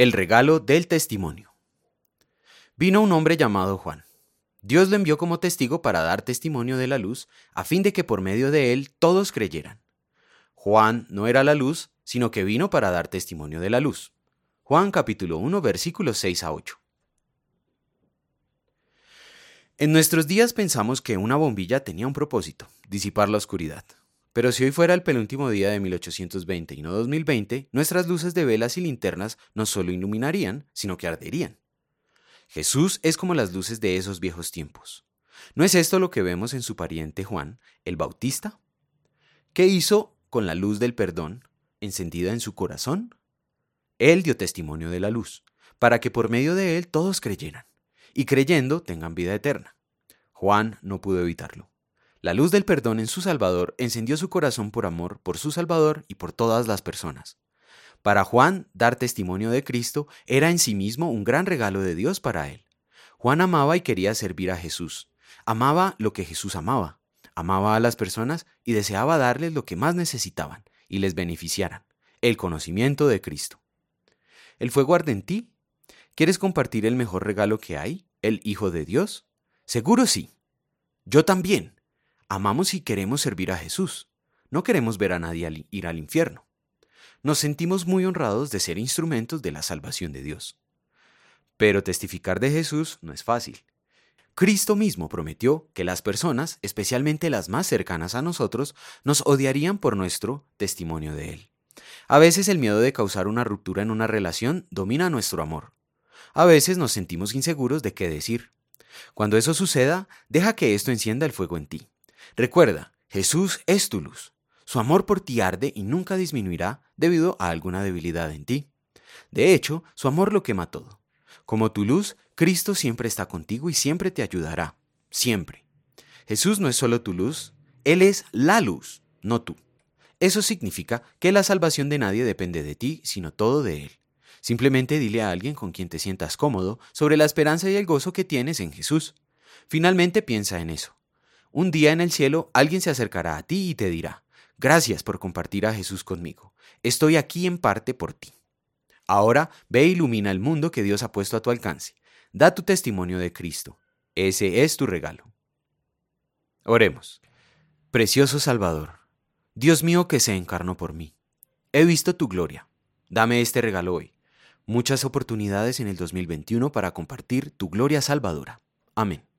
El regalo del testimonio. Vino un hombre llamado Juan. Dios lo envió como testigo para dar testimonio de la luz, a fin de que por medio de él todos creyeran. Juan no era la luz, sino que vino para dar testimonio de la luz. Juan capítulo 1 versículos 6 a 8. En nuestros días pensamos que una bombilla tenía un propósito, disipar la oscuridad. Pero si hoy fuera el penúltimo día de 1820 y no 2020, nuestras luces de velas y linternas no solo iluminarían, sino que arderían. Jesús es como las luces de esos viejos tiempos. ¿No es esto lo que vemos en su pariente Juan, el Bautista? ¿Qué hizo con la luz del perdón encendida en su corazón? Él dio testimonio de la luz, para que por medio de él todos creyeran, y creyendo tengan vida eterna. Juan no pudo evitarlo. La luz del perdón en su Salvador encendió su corazón por amor por su Salvador y por todas las personas. Para Juan, dar testimonio de Cristo era en sí mismo un gran regalo de Dios para él. Juan amaba y quería servir a Jesús. Amaba lo que Jesús amaba. Amaba a las personas y deseaba darles lo que más necesitaban y les beneficiaran, el conocimiento de Cristo. ¿El fuego arde en ti? ¿Quieres compartir el mejor regalo que hay, el Hijo de Dios? Seguro sí. Yo también. Amamos y queremos servir a Jesús. No queremos ver a nadie ir al infierno. Nos sentimos muy honrados de ser instrumentos de la salvación de Dios. Pero testificar de Jesús no es fácil. Cristo mismo prometió que las personas, especialmente las más cercanas a nosotros, nos odiarían por nuestro testimonio de Él. A veces el miedo de causar una ruptura en una relación domina nuestro amor. A veces nos sentimos inseguros de qué decir. Cuando eso suceda, deja que esto encienda el fuego en ti. Recuerda, Jesús es tu luz. Su amor por ti arde y nunca disminuirá debido a alguna debilidad en ti. De hecho, su amor lo quema todo. Como tu luz, Cristo siempre está contigo y siempre te ayudará. Siempre. Jesús no es solo tu luz, Él es la luz, no tú. Eso significa que la salvación de nadie depende de ti, sino todo de Él. Simplemente dile a alguien con quien te sientas cómodo sobre la esperanza y el gozo que tienes en Jesús. Finalmente piensa en eso. Un día en el cielo alguien se acercará a ti y te dirá, gracias por compartir a Jesús conmigo. Estoy aquí en parte por ti. Ahora ve e ilumina el mundo que Dios ha puesto a tu alcance. Da tu testimonio de Cristo. Ese es tu regalo. Oremos. Precioso Salvador, Dios mío que se encarnó por mí. He visto tu gloria. Dame este regalo hoy. Muchas oportunidades en el 2021 para compartir tu gloria salvadora. Amén.